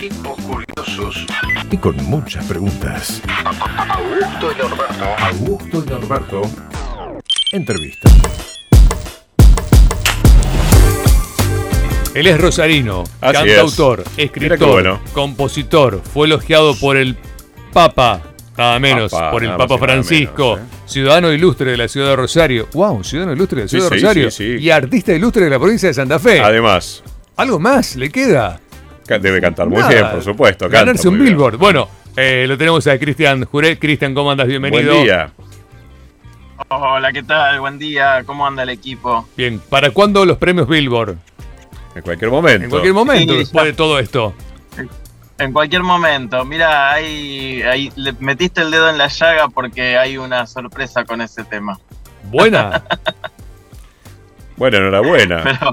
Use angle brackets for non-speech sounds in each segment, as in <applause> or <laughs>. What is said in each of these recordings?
tipos curiosos y con muchas preguntas. Augusto y Norberto. Augusto y Norberto. Entrevista. Él es rosarino, Así cantautor, escritor, bueno. compositor. Fue elogiado por el Papa, nada menos, Papa, por el Papa Francisco, menos, ¿eh? ciudadano ilustre de la ciudad de Rosario. ¡Wow! Ciudadano ilustre de la Sí, ciudad de sí, Rosario. sí, sí. Y artista ilustre de la provincia de Santa Fe. Además, ¿Algo más le queda? Debe cantar muy Nada. bien, por supuesto. canta Ganarse un bien. billboard. Bueno, eh, lo tenemos a Cristian Juré. Cristian, ¿cómo andas? Bienvenido. Buen día. Hola, ¿qué tal? Buen día. ¿Cómo anda el equipo? Bien, ¿para cuándo los premios Billboard? En cualquier momento. En cualquier momento, Sí, después de todo esto. En cualquier momento. Mira, ahí, ahí le metiste el dedo en la llaga porque hay una sorpresa con ese tema. Buena. <laughs> Bueno, enhorabuena. Pero,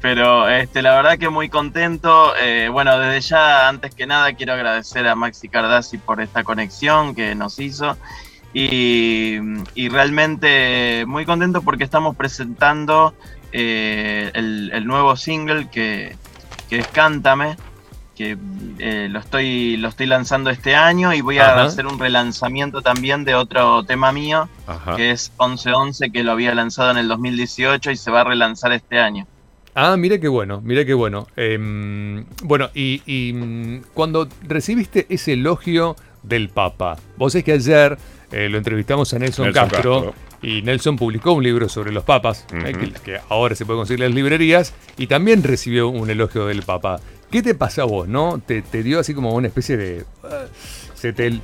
pero este, la verdad que muy contento. Eh, bueno, desde ya, antes que nada, quiero agradecer a Maxi Cardassi por esta conexión que nos hizo. Y, y realmente muy contento porque estamos presentando eh, el, el nuevo single que, que es Cántame, que eh, lo, estoy, lo estoy lanzando este año y voy a Ajá. hacer un relanzamiento también de otro tema mío, Ajá. que es 1111, que lo había lanzado en el 2018 y se va a relanzar este año. Ah, mira qué bueno, mira qué bueno. Em, bueno, y, y, mm, cuando recibiste ese elogio del Papa, vos es que ayer eh, lo entrevistamos a Nelson, Nelson Castro, Castro. y Nelson publicó un libro sobre los papas, eh, que, que ahora se puede conseguir en las librerías, y también recibió un elogio del Papa. ¿Qué te pasa a vos, no? ¿Te, te dio así como una especie de... ah, se te el,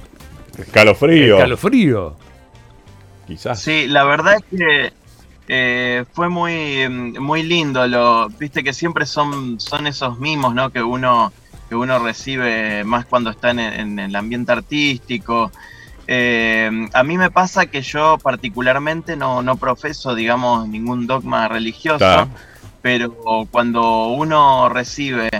Escalofrío. escalofrío? Quizás. Sí, la verdad es que eh, fue muy, muy lindo. Lo, Viste que siempre son, son esos mimos, ¿no? Que uno, que uno recibe más cuando está en, en el ambiente artístico. Eh, a mí me pasa que yo particularmente no, no profeso, digamos, ningún dogma religioso, pero cuando uno recibe,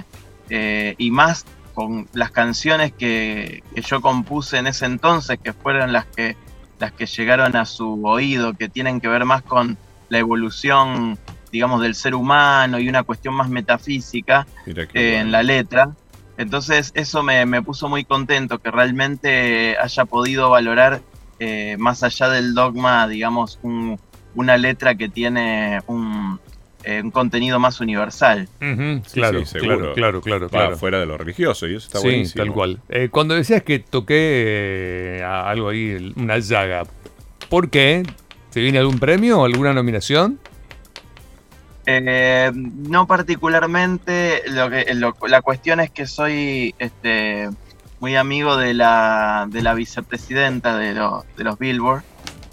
eh, y más con las canciones que, que yo compuse en ese entonces, que fueron las que, las que llegaron a su oído, que tienen que ver más con la evolución, digamos, del ser humano y una cuestión más metafísica, eh, en la letra. Entonces eso me, me puso muy contento, que realmente haya podido valorar, eh, más allá del dogma, digamos, un- una letra que tiene un, eh, un contenido más universal. Sí, claro, sí, seguro. claro, claro, claro, fuera de lo religioso y eso está sí, buenísimo. tal cual. Eh, cuando decías que toqué eh, algo ahí, el- una llaga, ¿por qué? ¿Se viene algún premio o alguna nominación? Eh, no particularmente, lo que, lo- la cuestión es que soy este, muy amigo de la, de la vicepresidenta de, los de los Billboard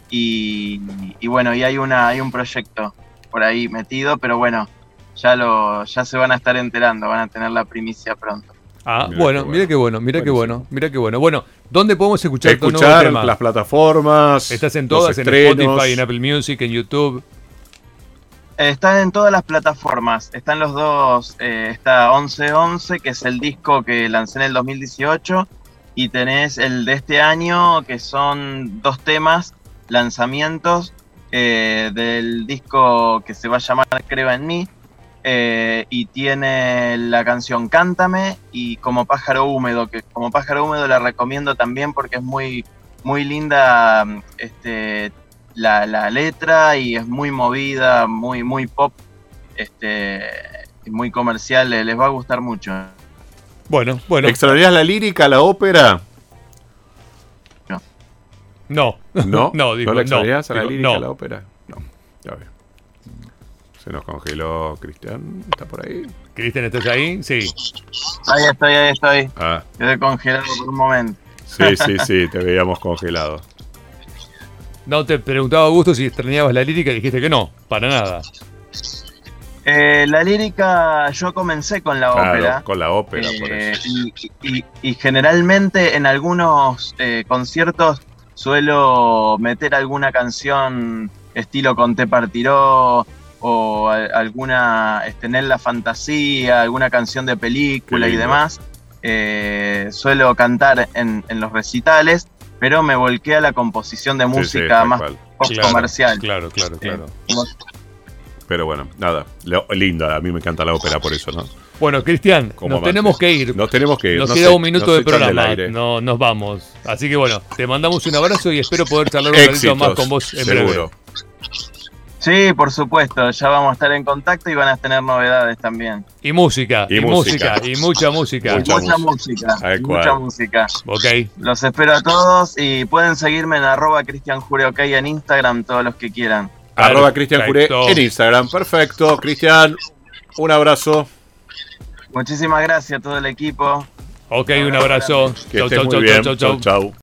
y, y bueno, y hay, una, hay un proyecto por ahí metido, pero bueno, ya, lo, ya se van a estar enterando, van a tener la primicia pronto. Ah, Mirá bueno, mira qué bueno, mira qué bueno, mira qué bueno. Bueno, ¿dónde podemos escuchar, tu nuevo Escuchar tema? las plataformas. Estás en todas, en. Spotify, en Apple Music, en YouTube. Están en todas las plataformas. Están los dos. eh, está 1111, que es el disco que lancé en el 2018. Y tenés el de este año, que son dos temas, lanzamientos eh, del disco que se va a llamar Creo en mí. Eh, y tiene la canción Cántame y Como Pájaro Húmedo, que como Pájaro Húmedo la recomiendo también porque es muy, muy linda. Este, la, la letra y es muy movida, muy, muy pop, este, y muy comercial, eh, les va a gustar mucho. Bueno, bueno, ¿Extrañarías la lírica, la ópera? no. ¿No? <laughs> No, digo, ¿No la extrañarías a la digo, lírica, no. la ópera? No. Ya veo. Se nos congeló Cristian. ¿Está por ahí? Cristian, ¿estás ahí? Sí. Ahí estoy, ahí estoy, Ah, quedé congelado por un momento. sí, sí, sí, te veíamos congelado. No, te preguntaba Augusto si extrañabas la lírica y dijiste que no, para nada. Eh, la lírica, yo comencé con la Claro, ópera. con la ópera, por eh, eso. y, y- y generalmente en algunos eh, conciertos suelo meter alguna canción estilo Conté Partiró o a- alguna este, en la fantasía, alguna canción de película y demás. Eh, suelo cantar en, en los recitales, pero me volqué a la composición de Sí, sí, música más Claro, comercial. Claro, claro, claro. Pero bueno, nada, lo- linda, a mí me encanta la ópera por eso, ¿no? Bueno, Cristian, como nos amantes. tenemos que ir. Nos tenemos que ir. Nos no queda sé, un minuto de programa. No, nos vamos. Así que bueno, te mandamos un abrazo y espero poder charlar un ratito más con vos en breve. Sí, por supuesto, ya vamos a estar en contacto y van a tener novedades también. Y música, y, Y música. música. y mucha música. Mucha Mucha música, mucha música. Ok. Los espero a todos y pueden seguirme en arroba Cristian Jure OK en Instagram, todos los que quieran. Arroba Cristian Perfecto. en Instagram. Perfecto. Cristian, un abrazo. Muchísimas gracias a todo el equipo. Ok, un abrazo. Que Chau, chau, chau, Chau, chau.